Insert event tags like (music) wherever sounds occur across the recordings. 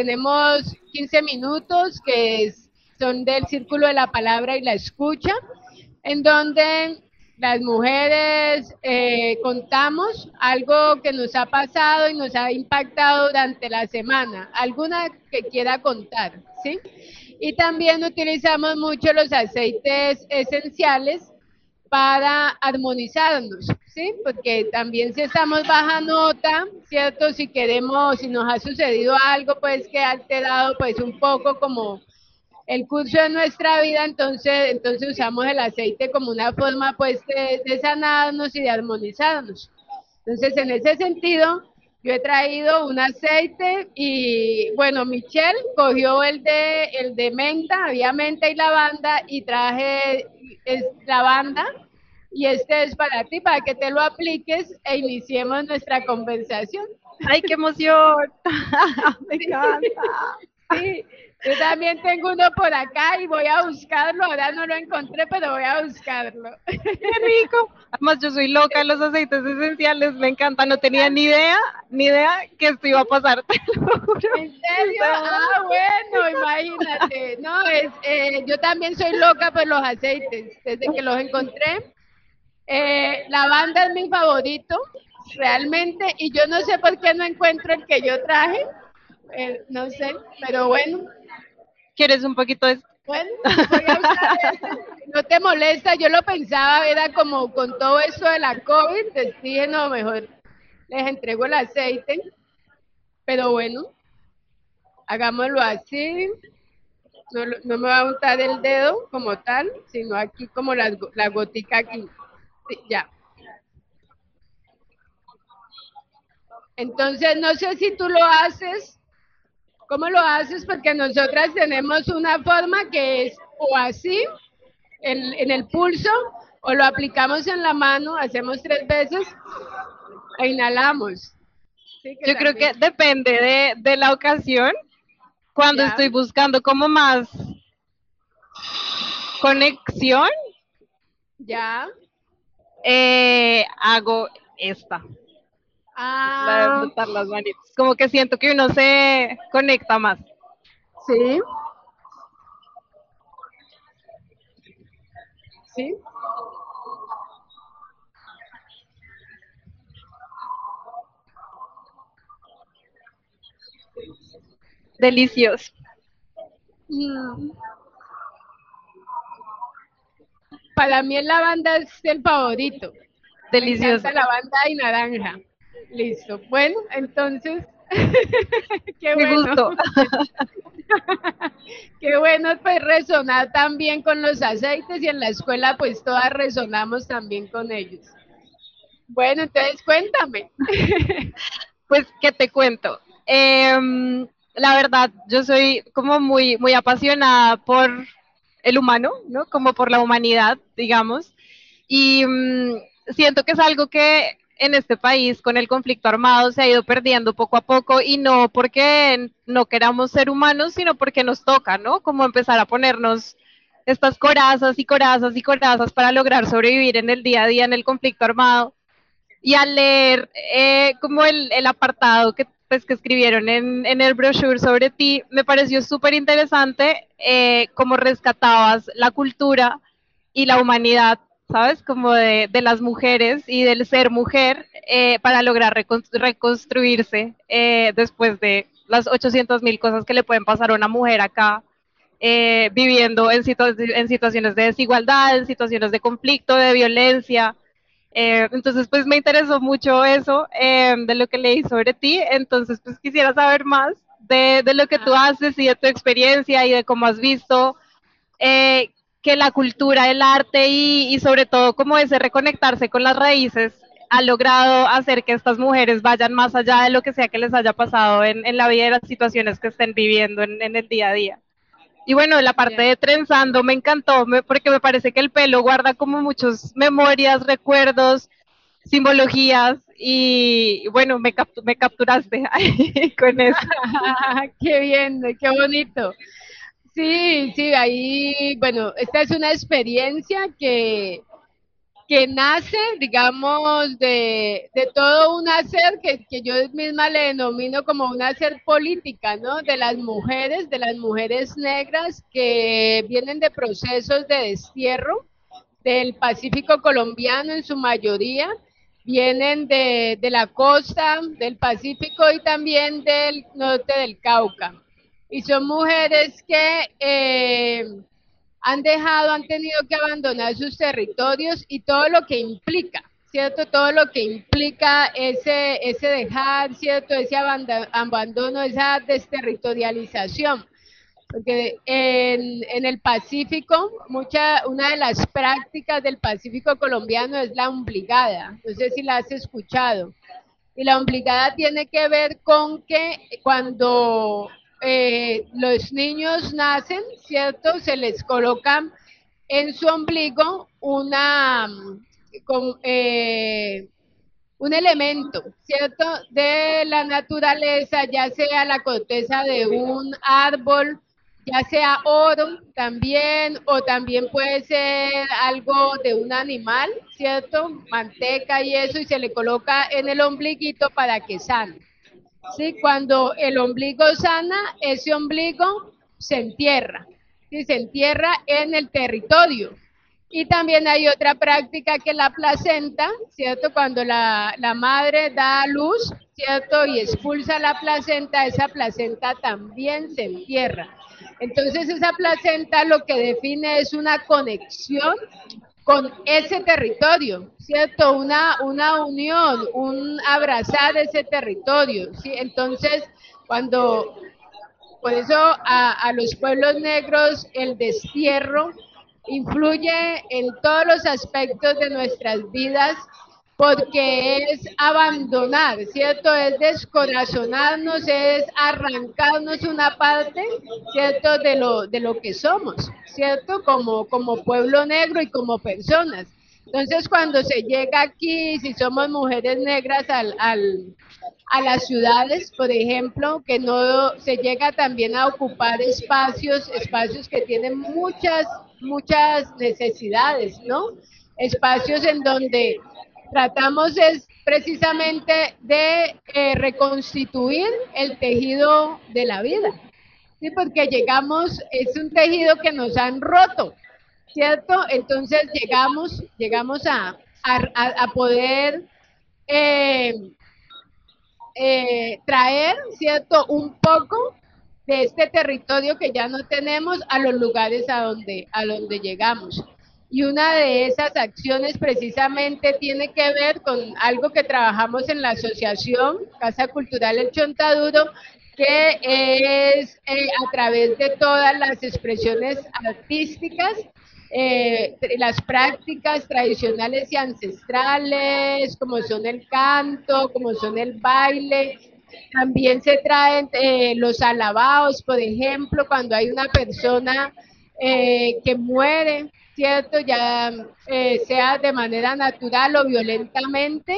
Tenemos 15 minutos que es- son del círculo de la palabra y la escucha, en donde las mujeres eh, contamos algo que nos ha pasado y nos ha impactado durante la semana, alguna que quiera contar, ¿sí? Y también utilizamos mucho los aceites esenciales para armonizarnos, ¿sí? Porque también si estamos baja nota, ¿cierto? Si queremos, si nos ha sucedido algo, pues que ha alterado pues un poco como el curso de nuestra vida, entonces, entonces usamos el aceite como una forma pues de, de sanarnos y de armonizarnos. Entonces, en ese sentido, yo he traído un aceite y bueno, Michelle cogió el de el de menta, había menta y lavanda y traje es lavanda y este es para ti para que te lo apliques e iniciemos nuestra conversación. ¡Ay, qué emoción! (laughs) (laughs) Me encanta. Sí, yo también tengo uno por acá y voy a buscarlo. Ahora no lo encontré, pero voy a buscarlo. ¡Qué rico! Además, yo soy loca de los aceites esenciales, me encanta. No tenía ni idea, ni idea que esto iba a pasar, te lo juro. ¿En serio? Ah, bueno, imagínate. No, es, eh, yo también soy loca por los aceites. Desde que los encontré, eh, lavanda es mi favorito, realmente. Y yo no sé por qué no encuentro el que yo traje. Eh, no sé, pero bueno. ¿Quieres un poquito de Bueno, voy a usar. No te molesta, yo lo pensaba, era como con todo eso de la COVID, entonces dije, no, mejor les entrego el aceite. Pero bueno, hagámoslo así. No, no me va a untar el dedo como tal, sino aquí como go- la gotica aquí. Ya. Entonces, no sé si tú lo haces ¿Cómo lo haces? Porque nosotras tenemos una forma que es o así, en, en el pulso, o lo aplicamos en la mano, hacemos tres veces e inhalamos. Sí, Yo creo que depende de, de la ocasión. Cuando Ya. estoy buscando como más conexión, Ya. eh, hago esta, la de Ah, frotar las manitos. Como que siento que uno se conecta más. sí. Sí. Delicioso. Mm. Para mí el lavanda es el favorito. Me Delicioso. encanta lavanda y naranja. Listo. Bueno, entonces, (laughs) qué Me bueno. gustó. (laughs) Qué bueno pues resonar también con los aceites y en la escuela pues todas resonamos también con ellos. Bueno, entonces cuéntame. (laughs) Pues, ¿qué te cuento? Em, la verdad, yo soy como muy, muy apasionada por el humano, ¿no? Como por la humanidad, digamos. Y mm, siento que es algo que en este país, con el conflicto armado, se ha ido perdiendo poco a poco y no porque no queramos ser humanos, sino porque nos toca, ¿no? Como empezar a ponernos estas corazas y corazas y corazas para lograr sobrevivir en el día a día en el conflicto armado y al leer eh, como el, el apartado que, pues, que escribieron en, en el brochure sobre ti, me pareció súper interesante eh, cómo rescatabas la cultura y la humanidad, ¿sabes? Como de, de las mujeres y del ser mujer eh, para lograr recon- reconstruirse eh, después de las 800 mil cosas que le pueden pasar a una mujer acá. eh, viviendo en, situa- en situaciones de desigualdad, en situaciones de conflicto, de violencia, eh, entonces, pues me interesó mucho eso eh, de lo que leí sobre ti. Entonces, pues quisiera saber más de, de lo que tú haces y de tu experiencia y de cómo has visto eh, que la cultura, el arte y, y sobre todo como ese reconectarse con las raíces ha logrado hacer que estas mujeres vayan más allá de lo que sea que les haya pasado en, en la vida y las situaciones que estén viviendo en, en, el día a día. Y bueno, la parte de trenzando me encantó porque me parece que el pelo guarda como muchas memorias, recuerdos, simbologías y bueno, me, me capturaste (laughs) con eso. (laughs) qué bien, qué bonito. Sí, sí, ahí, bueno, esta es una experiencia que, que nace, digamos, de, de todo un hacer que, que, yo misma le denomino como un hacer política, ¿no? De las mujeres, de las mujeres negras que vienen de procesos de destierro del Pacífico colombiano en su mayoría, vienen de, de la costa del Pacífico y también del norte del Cauca. Y son mujeres que... Eh, han dejado, han tenido que abandonar sus territorios y todo lo que implica, ¿cierto? Todo lo que implica ese, ese dejar, ¿cierto? Ese abandono, esa desterritorialización. Porque en, en el Pacífico, mucha, una de las prácticas del Pacífico colombiano es la obligada. No sé si la has escuchado. Y la obligada tiene que ver con que cuando eh, los niños nacen, ¿cierto? Se les colocan en su ombligo una, con, eh, un elemento, ¿cierto? De la naturaleza, ya sea la corteza de un árbol, ya sea oro también, o también puede ser algo de un animal, ¿cierto? Manteca y eso, y se le coloca en el ombliguito para que sane. ¿Sí? Cuando el ombligo sana, ese ombligo se entierra, ¿sí? se entierra en el territorio. Y también hay otra práctica que la placenta, ¿cierto? Cuando la, la madre da luz, ¿cierto? Y expulsa la placenta, esa placenta también se entierra. Entonces esa placenta lo que define es una conexión con ese territorio, ¿cierto? Una, una unión, un abrazar ese territorio, ¿sí? Entonces, cuando, por eso a, a los pueblos negros el destierro influye en todos los aspectos de nuestras vidas porque es abandonar, ¿cierto? Es descorazonarnos, es arrancarnos una parte, ¿cierto? De lo, de lo que somos, ¿cierto? Como, como pueblo negro y como personas. Entonces, cuando se llega aquí, si somos mujeres negras al, al, a las ciudades, por ejemplo, que no se llega también a ocupar espacios, espacios que tienen muchas, muchas necesidades, ¿no? Espacios en donde tratamos es precisamente de eh, reconstituir el tejido de la vida, ¿sí? porque llegamos, es un tejido que nos han roto, ¿cierto? Entonces llegamos, llegamos a, poder eh, eh, traer, ¿cierto? Un poco de este territorio que ya no tenemos a los lugares a donde, a donde llegamos. Y una de esas acciones precisamente tiene que ver con algo que trabajamos en la asociación Casa Cultural El Chontaduro, que es eh, a través de todas las expresiones artísticas, eh, las prácticas tradicionales y ancestrales, como son el canto, como son el baile. También se traen eh, los alabados, por ejemplo, cuando hay una persona que muere, ¿cierto? Ya eh, sea de manera natural o violentamente,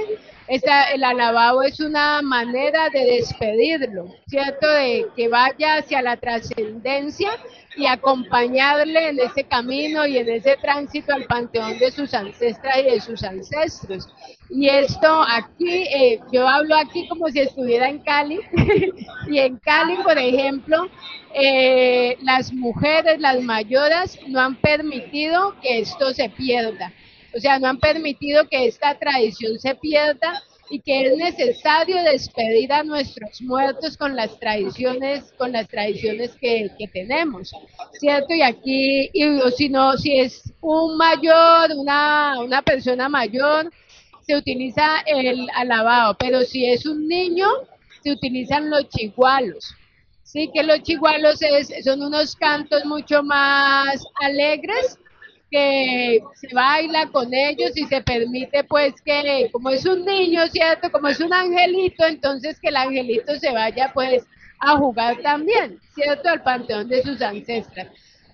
esa, el alabado es una manera de despedirlo, ¿cierto? De que vaya hacia la trascendencia y acompañarle en ese camino y en ese tránsito al panteón de sus ancestras y de sus ancestros. Y esto aquí, eh, yo hablo aquí como si estuviera en Cali, (laughs) y en Cali, por ejemplo, eh, las mujeres, las mayoras, no han permitido que esto se pierda. O sea, no han permitido que esta tradición se pierda y que es necesario despedir a nuestros muertos con las tradiciones, con las tradiciones que, que tenemos, ¿cierto? Y aquí, y, si no, si es un mayor, una, una persona mayor, se utiliza el alabado, pero si es un niño, se utilizan los chigualos. Sí, que los chigualos es, son unos cantos mucho más alegres, que se baila con ellos y se permite pues que como es un niño, ¿cierto? Como es un angelito, entonces que el angelito se vaya pues a jugar también, ¿cierto? Al panteón de sus ancestras.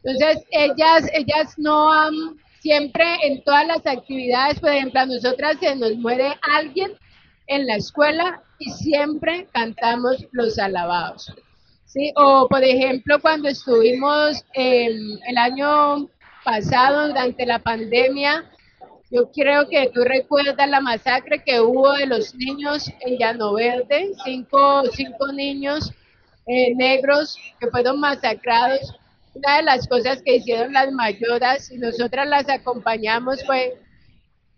Entonces, ellas, ellas no han, siempre en todas las actividades, por ejemplo, a nosotras se nos muere alguien en la escuela y siempre cantamos los alabados. ¿sí? O, por ejemplo, cuando estuvimos el año pasado, durante la pandemia, yo creo que tú recuerdas la masacre que hubo de los niños en Llano Verde, cinco, cinco niños eh, negros que fueron masacrados. Una de las cosas que hicieron las mayoras y nosotras las acompañamos fue,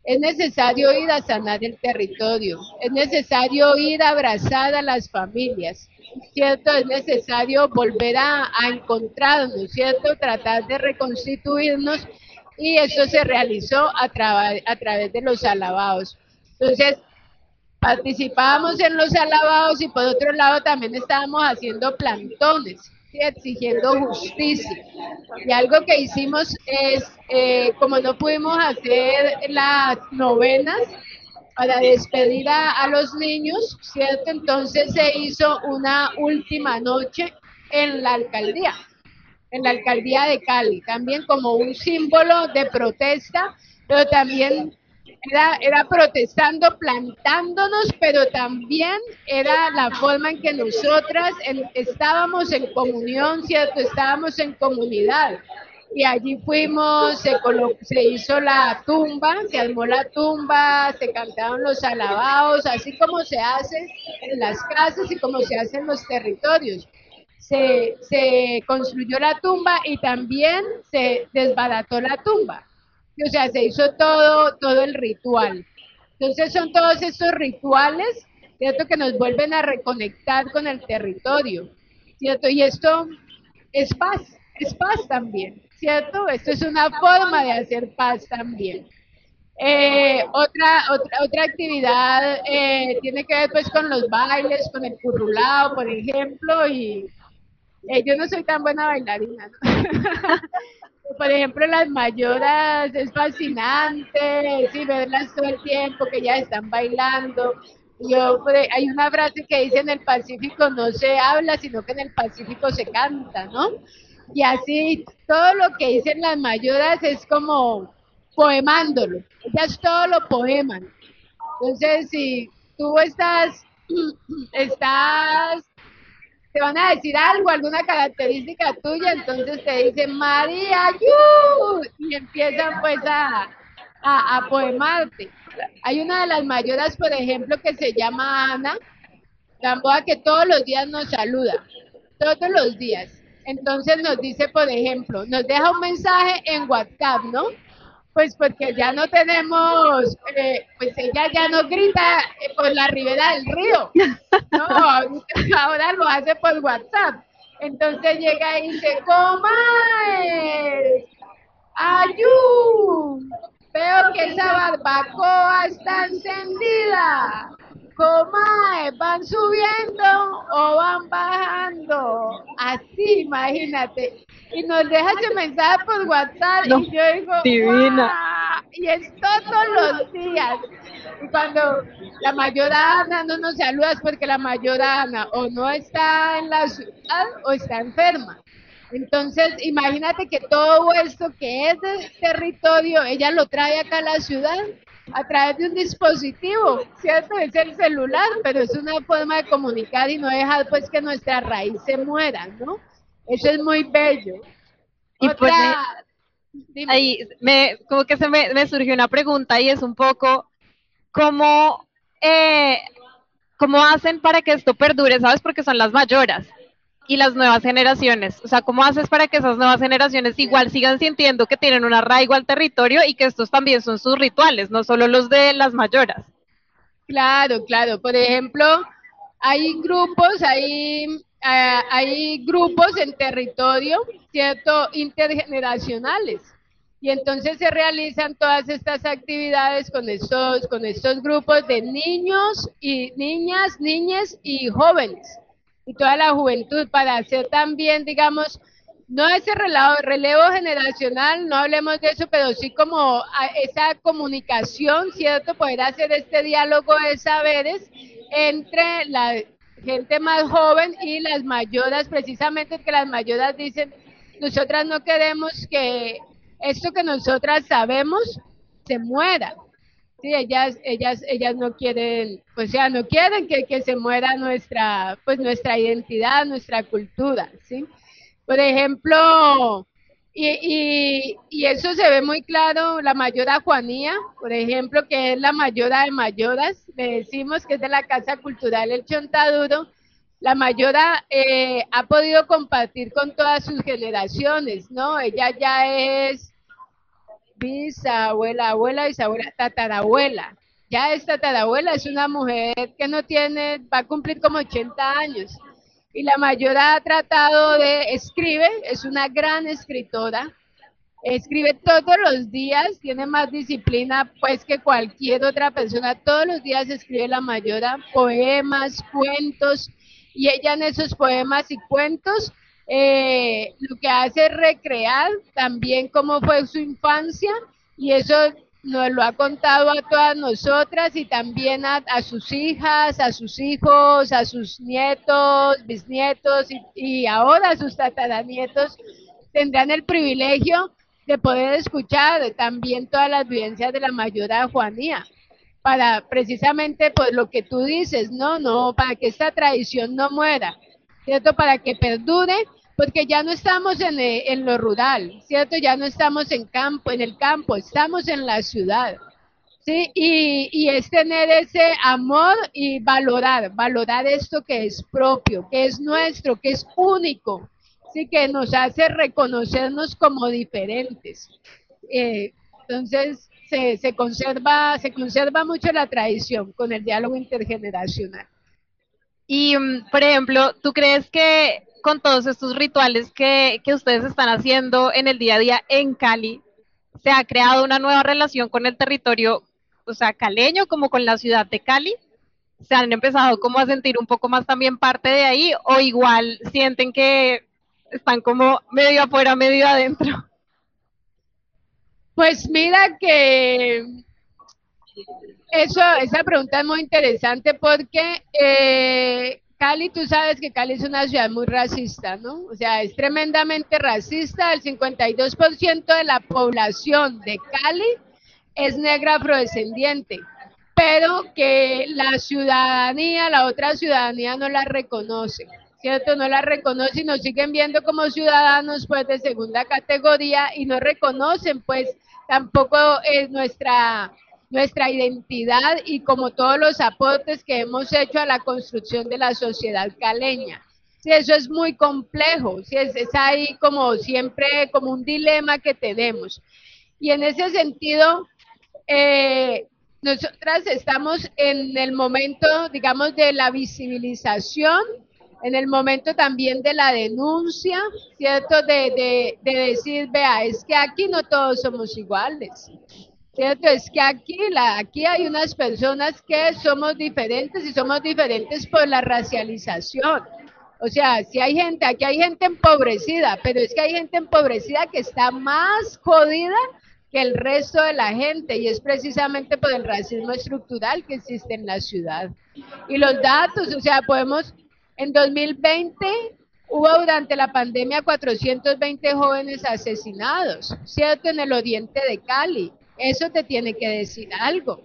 es necesario ir a sanar el territorio, es necesario ir a abrazar a las familias, ¿cierto? Es necesario volver a, encontrarnos, ¿cierto? Tratar de reconstituirnos y eso se realizó a, a través de los alabados. Entonces, participábamos en los alabados y por otro lado también estábamos haciendo plantones, exigiendo justicia. Y algo que hicimos es, eh, como no pudimos hacer las novenas para despedir a, los niños, ¿cierto? Entonces se hizo una última noche en la alcaldía, en la alcaldía de Cali, también como un símbolo de protesta, pero también era, era protestando, plantándonos, pero también era la forma en que nosotras estábamos en comunión, ¿cierto? Estábamos en comunidad. Y allí fuimos, se, se hizo la tumba, se armó la tumba, se cantaron los alabados, así como se hace en las casas y como se hace en los territorios. Se, se construyó la tumba y también se desbarató la tumba o sea, se hizo todo, todo el ritual. Entonces son todos estos rituales, ¿cierto? Que nos vuelven a reconectar con el territorio, ¿cierto? Y esto es paz, es paz también, ¿cierto? Esto es una forma de hacer paz también. Eh, otra, otra, otra actividad eh, tiene que ver pues con los bailes, con el currulado, por ejemplo, y eh, yo no soy tan buena bailarina, (laughs) por ejemplo, las mayoras es fascinante, sí, verlas todo el tiempo que ya están bailando. Yo, hay una frase que dice en el Pacífico no se habla, sino que en el Pacífico se canta, ¿no? Y así todo lo que dicen las mayoras es como poemándolo, ellas todo lo poeman. Entonces, si tú estás, (clears throat) estás te van a decir algo, alguna característica tuya, entonces te dicen María, y empiezan pues a, a, poemarte. Hay una de las mayoras, por ejemplo, que se llama Ana Gamboa, que todos los días nos saluda, todos los días. Entonces nos dice, por ejemplo, nos deja un mensaje en WhatsApp, ¿no? Pues porque ya no tenemos, eh, pues ella ya no grita eh, por la ribera del río, no, (laughs) ahora lo hace por WhatsApp. Entonces llega y dice, comadre, ayú, veo que esa barbacoa está encendida. Comadre, ¿van subiendo o van bajando? Así, imagínate y nos deja ese mensaje por WhatsApp y yo digo, divina. y es todos los días. Y cuando la mayor Ana no nos saluda es porque la mayor Ana o no está en la ciudad o está enferma. Entonces, imagínate que todo esto que es de territorio, ella lo trae acá a la ciudad a través de un dispositivo, ¿cierto? Es el celular, pero es una forma de comunicar y no dejar pues que nuestra raíz se muera, ¿no? Eso es muy bello. Y pues ahí me, como que se me, me, surgió una pregunta y es un poco cómo, eh, cómo hacen para que esto perdure, ¿sabes? Porque son las mayoras y las nuevas generaciones. O sea, ¿cómo haces para que esas nuevas generaciones igual sigan sintiendo que tienen un arraigo al territorio y que estos también son sus rituales, no solo los de las mayoras? Claro, claro. Por ejemplo, hay grupos, hay Ah, hay grupos en territorio, ¿cierto? Intergeneracionales. Y entonces se realizan todas estas actividades con estos, con estos grupos de niños y niñas, niñas y jóvenes y toda la juventud para hacer también, digamos, no ese relevo, relevo generacional, no hablemos de eso, pero sí como esa comunicación, ¿cierto? Poder hacer este diálogo de saberes entre la gente más joven y las mayoras, precisamente que las mayoras dicen, nosotras no queremos que esto que nosotras sabemos se muera. Sí, ellas, ellas, ellas no quieren, o sea, no quieren que, que se muera nuestra, pues nuestra identidad, nuestra cultura, ¿sí? Por ejemplo, y, y, eso se ve muy claro, la mayora Juanía, por ejemplo, que es la mayora de mayoras, le decimos que es de la Casa Cultural El Chontaduro, la mayora eh, ha podido compartir con todas sus generaciones, ¿no? Ella ya es bisabuela, abuela, bisabuela, tatarabuela. Ya es tatarabuela, es una mujer que no tiene, va a cumplir como 80 años. Y la mayora ha tratado de, escribe, es una gran escritora, escribe todos los días, tiene más disciplina pues que cualquier otra persona, todos los días escribe la mayora poemas, cuentos, y ella en esos poemas y cuentos eh, lo que hace es recrear también cómo fue su infancia, y eso nos lo ha contado a todas nosotras y también a, sus hijas, a sus hijos, a sus nietos, bisnietos y, ahora a sus tataranietos tendrán el privilegio de poder escuchar también todas las vivencias de la mayora Juanía para precisamente pues lo que tú dices, no, no, para que esta tradición no muera, ¿cierto? Para que perdure porque ya no estamos en, eh, en, lo rural, ¿cierto? Ya no estamos en campo, en el campo, estamos en la ciudad. ¿Sí? Y, y es tener ese amor y valorar, valorar esto que es propio, que es nuestro, que es único, ¿sí? que nos hace reconocernos como diferentes. Eh, entonces, se, se, conserva, se conserva mucho la tradición con el diálogo intergeneracional. Y, mm, por ejemplo, ¿tú crees que con todos estos rituales que, ustedes están haciendo en el día a día en Cali, se ha creado una nueva relación con el territorio, o sea, caleño, como con la ciudad de Cali. ¿Se han empezado como a sentir un poco más también parte de ahí o igual sienten que están como medio afuera, medio adentro? Pues mira que eso, esa pregunta es muy interesante porque eh, Cali, tú sabes que Cali es una ciudad muy racista, ¿no? O sea, es tremendamente racista. El 52% de la población de Cali es negra afrodescendiente, pero que la ciudadanía, la otra ciudadanía no la reconoce, ¿cierto? No la reconoce y nos siguen viendo como ciudadanos pues de segunda categoría y no reconocen pues tampoco es nuestra nuestra identidad y como todos los aportes que hemos hecho a la construcción de la sociedad caleña. Sí, eso es muy complejo, sí, es, ahí como siempre, como un dilema que tenemos. Y en ese sentido, eh, nosotras estamos en el momento, digamos, de la visibilización, en el momento también de la denuncia, ¿cierto? De, de decir, vea, es que aquí no todos somos iguales. ¿Cierto? Es que aquí, la, aquí hay unas personas que somos diferentes y somos diferentes por la racialización. O sea, si hay gente, aquí hay gente empobrecida, pero es que hay gente empobrecida que está más jodida que el resto de la gente y es precisamente por el racismo estructural que existe en la ciudad. Y los datos, o sea, podemos, en 2020 hubo durante la pandemia 420 jóvenes asesinados, ¿cierto? En el oriente de Cali. Eso te tiene que decir algo,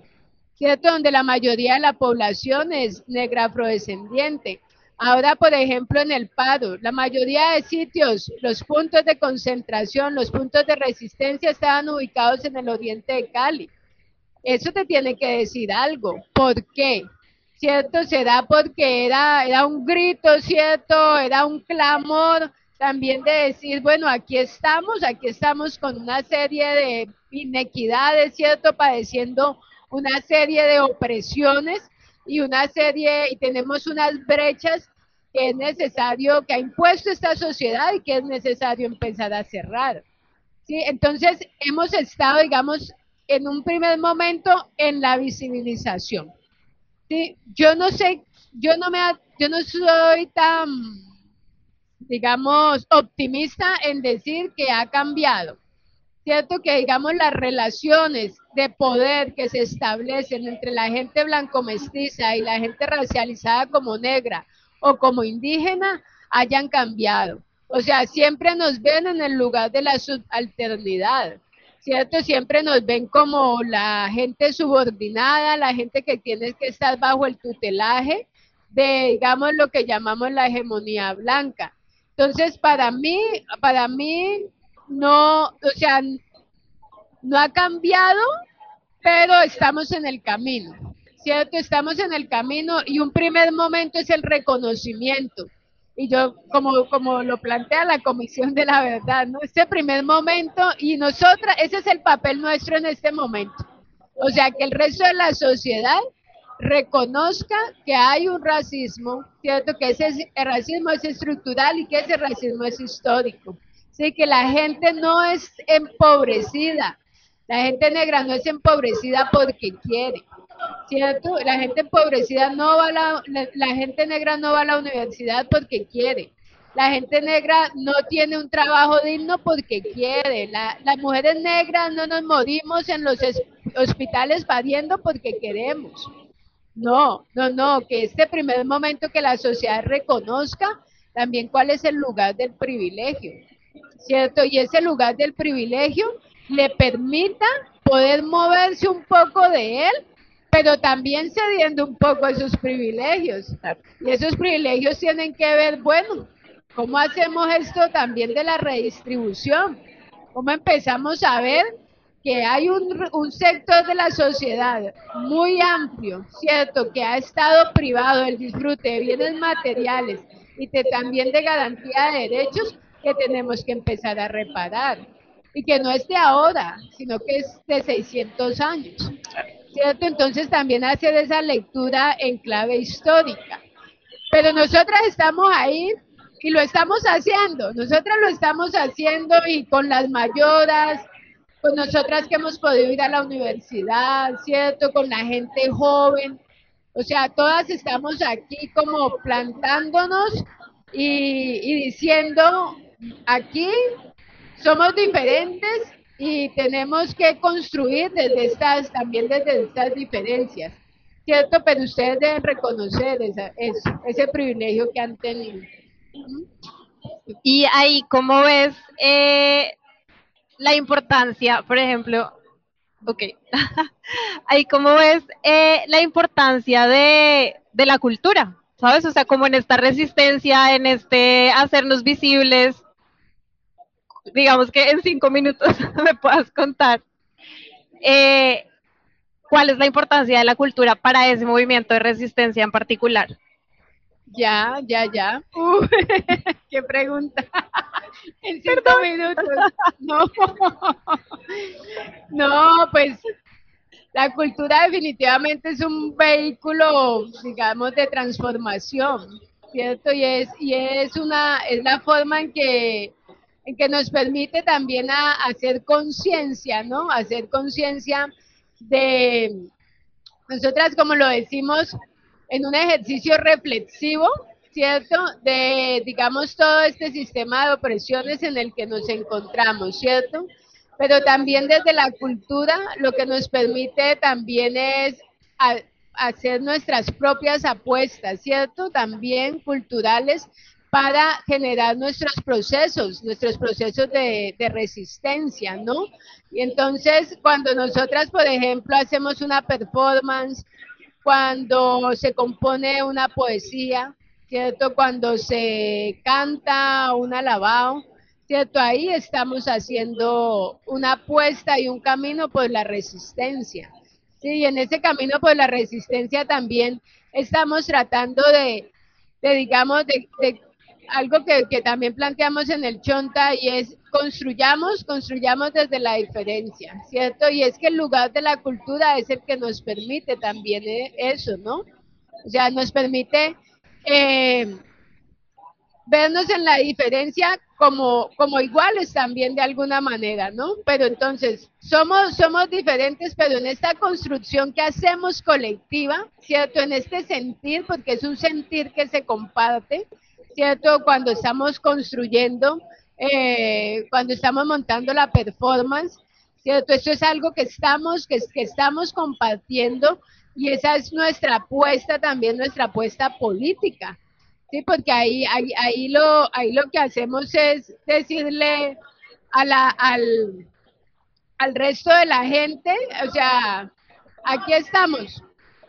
¿cierto? Donde la mayoría de la población es negra afrodescendiente. Ahora, por ejemplo, en el paro, la mayoría de sitios, los puntos de concentración, los puntos de resistencia estaban ubicados en el oriente de Cali. Eso te tiene que decir algo. ¿Por qué? ¿Cierto? Será porque era, era un grito, ¿cierto? Era un clamor también de decir, bueno, aquí estamos, aquí estamos con una serie de inequidades, ¿cierto? Padeciendo una serie de opresiones y una serie, y tenemos unas brechas que es necesario, que ha impuesto esta sociedad y que es necesario empezar a cerrar. ¿sí? Entonces, hemos estado, digamos, en un primer momento en la visibilización. ¿sí? Yo no sé, yo no me, yo no soy tan digamos, optimista en decir que ha cambiado. Cierto que, digamos, las relaciones de poder que se establecen entre la gente blanco mestiza y la gente racializada como negra o como indígena hayan cambiado. O sea, siempre nos ven en el lugar de la subalternidad. ¿cierto? Siempre nos ven como la gente subordinada, la gente que tiene que estar bajo el tutelaje de, digamos, lo que llamamos la hegemonía blanca. Entonces, para mí, para mí, no, o sea, no ha cambiado, pero estamos en el camino, ¿cierto? Estamos en el camino y un primer momento es el reconocimiento y yo como, como lo plantea la Comisión de la Verdad, ¿no? Este primer momento y nosotras, ese es el papel nuestro en este momento. O sea, que el resto de la sociedad reconozca que hay un racismo, ¿cierto? Que ese racismo es estructural y que ese racismo es histórico. Sí, que la gente no es empobrecida, la gente negra no es empobrecida porque quiere, ¿cierto? La gente empobrecida no va a la, la, gente negra no va a la universidad porque quiere. La gente negra no tiene un trabajo digno porque quiere. las mujeres negras no nos morimos en los hospitales pariendo porque queremos. No, no, no, que este primer momento que la sociedad reconozca también cuál es el lugar del privilegio, ¿cierto? Y ese lugar del privilegio le permita poder moverse un poco de él pero también cediendo un poco esos privilegios. Y esos privilegios tienen que ver, bueno, ¿cómo hacemos esto también de la redistribución? ¿Cómo empezamos a ver que hay un, un sector de la sociedad muy amplio, ¿cierto? Que ha estado privado del disfrute de bienes materiales y de, también de garantía de derechos que tenemos que empezar a reparar. Y que no es de ahora, sino que es de 600 años. ¿cierto? Entonces también hacer esa lectura en clave histórica. Pero nosotras estamos ahí y lo estamos haciendo, nosotras lo estamos haciendo y con las mayoras, con nosotras que hemos podido ir a la universidad, ¿cierto? Con la gente joven, o sea, todas estamos aquí como plantándonos y, diciendo, aquí somos diferentes, y tenemos que construir desde estas, también desde estas diferencias, ¿cierto? Pero ustedes deben reconocer esa, ese privilegio que han tenido. Y ahí, ¿cómo ves eh, la importancia, por ejemplo, ok, (laughs) ahí, ¿cómo ves eh, la importancia de, de la cultura? ¿Sabes? O sea, como en esta resistencia, en este hacernos visibles, digamos que en cinco minutos (laughs) me puedas contar eh, cuál es la importancia de la cultura para ese movimiento de resistencia en particular. Ya, ya, ya. (laughs) qué pregunta. (laughs) en cinco minutos. No. (laughs) no, pues la cultura definitivamente es un vehículo, digamos, de transformación, ¿cierto? Y es, y es una, es la forma en que en que nos permite también a, hacer conciencia, ¿no? Hacer conciencia de nosotras, como lo decimos, en un ejercicio reflexivo, ¿cierto? De, digamos, todo este sistema de opresiones en el que nos encontramos, ¿cierto? Pero también desde la cultura, lo que nos permite también es hacer nuestras propias apuestas, ¿cierto? También culturales para generar nuestros procesos, nuestros procesos de, resistencia, ¿no? Y entonces, cuando nosotras, por ejemplo, hacemos una performance, cuando se compone una poesía, ¿cierto? Cuando se canta un alabado, ¿cierto? Ahí estamos haciendo una apuesta y un camino por la resistencia. Sí, y en ese camino por la resistencia también estamos tratando de, digamos, de, algo que, también planteamos en el Chonta y es construyamos, construyamos desde la diferencia, ¿cierto? Y es que el lugar de la cultura es el que nos permite también eh, eso, ¿no? O sea, nos permite eh, vernos en la diferencia como, como iguales también de alguna manera, ¿no? Pero entonces, somos, somos diferentes, pero en esta construcción que hacemos colectiva, ¿cierto? En este sentir, porque es un sentir que se comparte, ¿cierto? Cuando estamos construyendo, eh, cuando estamos montando la performance, ¿cierto? Esto es algo que estamos, que, estamos compartiendo y esa es nuestra apuesta también, nuestra apuesta política, ¿sí? Porque ahí, ahí, ahí, lo, ahí lo que hacemos es decirle a la, al, al resto de la gente, o sea, aquí estamos,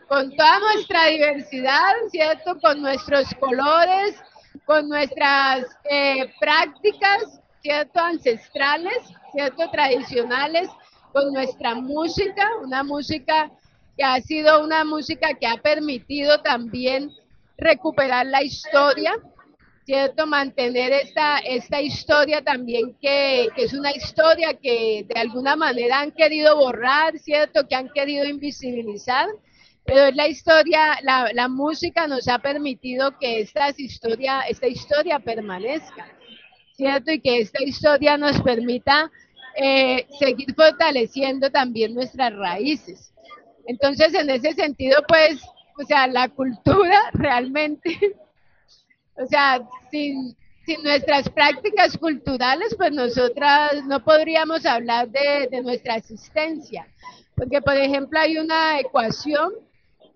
con toda nuestra diversidad, ¿cierto? Con nuestros colores, con nuestras eh, prácticas, ¿cierto? Ancestrales, ¿cierto? Tradicionales, con nuestra música, una música que ha sido una música que ha permitido también recuperar la historia, ¿cierto? Mantener esta, esta historia también que, que, es una historia que de alguna manera han querido borrar, ¿cierto? Que han querido invisibilizar, pero la historia, la, música nos ha permitido que esta historia, esta historia permanezca, ¿cierto? Y que esta historia nos permita eh, seguir fortaleciendo también nuestras raíces. Entonces, en ese sentido, pues, o sea, la cultura (laughs) realmente, o sea, sin, sin nuestras prácticas culturales, pues nosotras no podríamos hablar de, de nuestra existencia. Porque, por ejemplo, hay una ecuación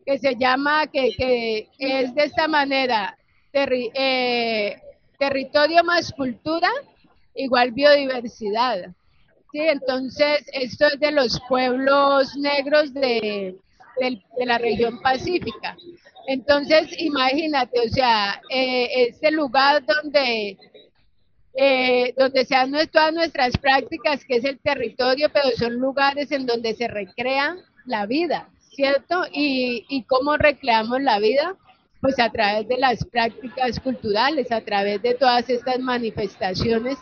que se llama, que, que es de esta manera, eh, territorio más cultura igual biodiversidad. Sí, entonces esto es de los pueblos negros de, de, la región pacífica. Entonces, imagínate, o sea, eh, este lugar donde, eh, donde se dan todas nuestras prácticas, que es el territorio, pero son lugares en donde se recrea la vida, ¿cierto? Y, y cómo recreamos la vida, pues a través de las prácticas culturales, a través de todas estas manifestaciones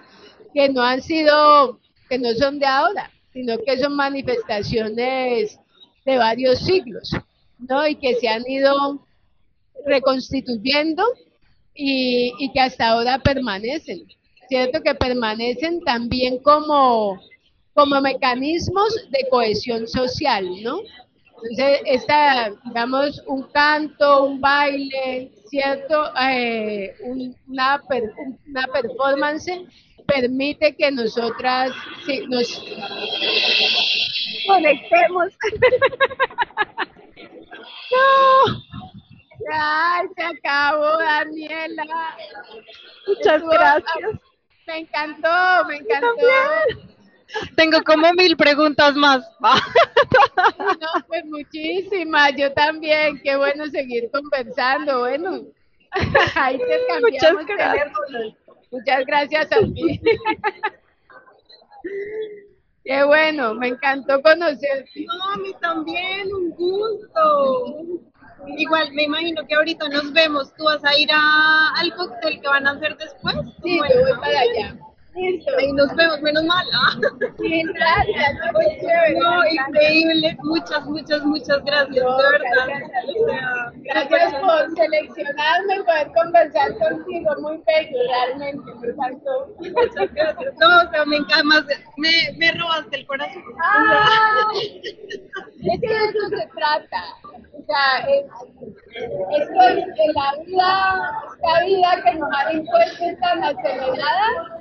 que no han sido que no son de ahora, sino que son manifestaciones de varios siglos, ¿no? Y que se han ido reconstituyendo y, y que hasta ahora permanecen, ¿cierto? Que permanecen también como, como mecanismos de cohesión social, ¿no? Entonces, esta, digamos, un canto, un baile, ¿cierto? Eh, un, una, per, una performance permite que nosotras sí, nos conectemos. (laughs) no, ya se acabó, Daniela. Muchas Estuvo, gracias. Me encantó, me encantó. Tengo como mil preguntas más. no, pues muchísimas, yo también. Qué bueno seguir conversando. Bueno, (laughs) ahí te cambiamos Muchas gracias. Muchas gracias a ti. (laughs) Qué bueno, me encantó conocerte. No, a mí también, un gusto. Igual, me imagino que ahorita nos vemos. ¿Tú vas a ir a, al cóctel que van a hacer después? Sí, bueno, yo voy para allá. Ahí nos vemos, menos mal. (laughs) Sí, gracias. No, increíble. Muchas, muchas, muchas gracias, No, de verdad. Gracias, gracias por seleccionarme y poder conversar contigo. Muy bello, realmente. Me encantó. Muchas gracias. No, o sea, me encanta. Me, me robaste el corazón. Ah, es que de eso se trata. O sea, es, esto es en la vida, esta vida que nos han impuesto es tan acelerada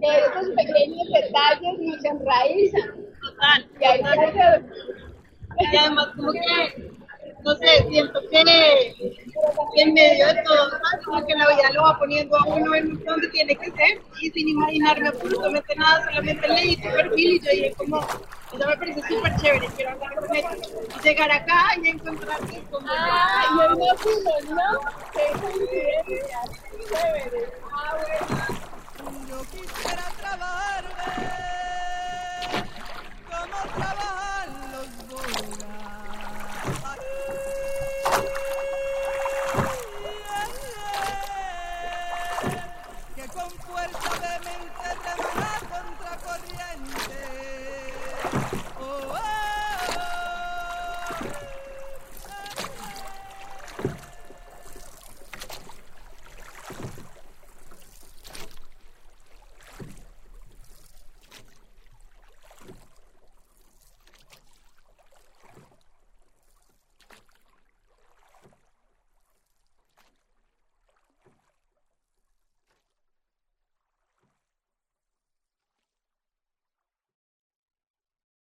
que estos pequeños detalles nos enraizan. Total. Y hay que hacer. Y además, como que, no sé, siento que, que en medio de todo, como que la vida lo va poniendo a uno en donde tiene que ser y sin imaginarme absolutamente nada, solamente leí tu perfil y yo dije como, eso me parece súper chévere, quiero hablar con. Y llegar acá y encontrarte como Ah, y hoy no ¿no? Qué coincidencia. Chévere.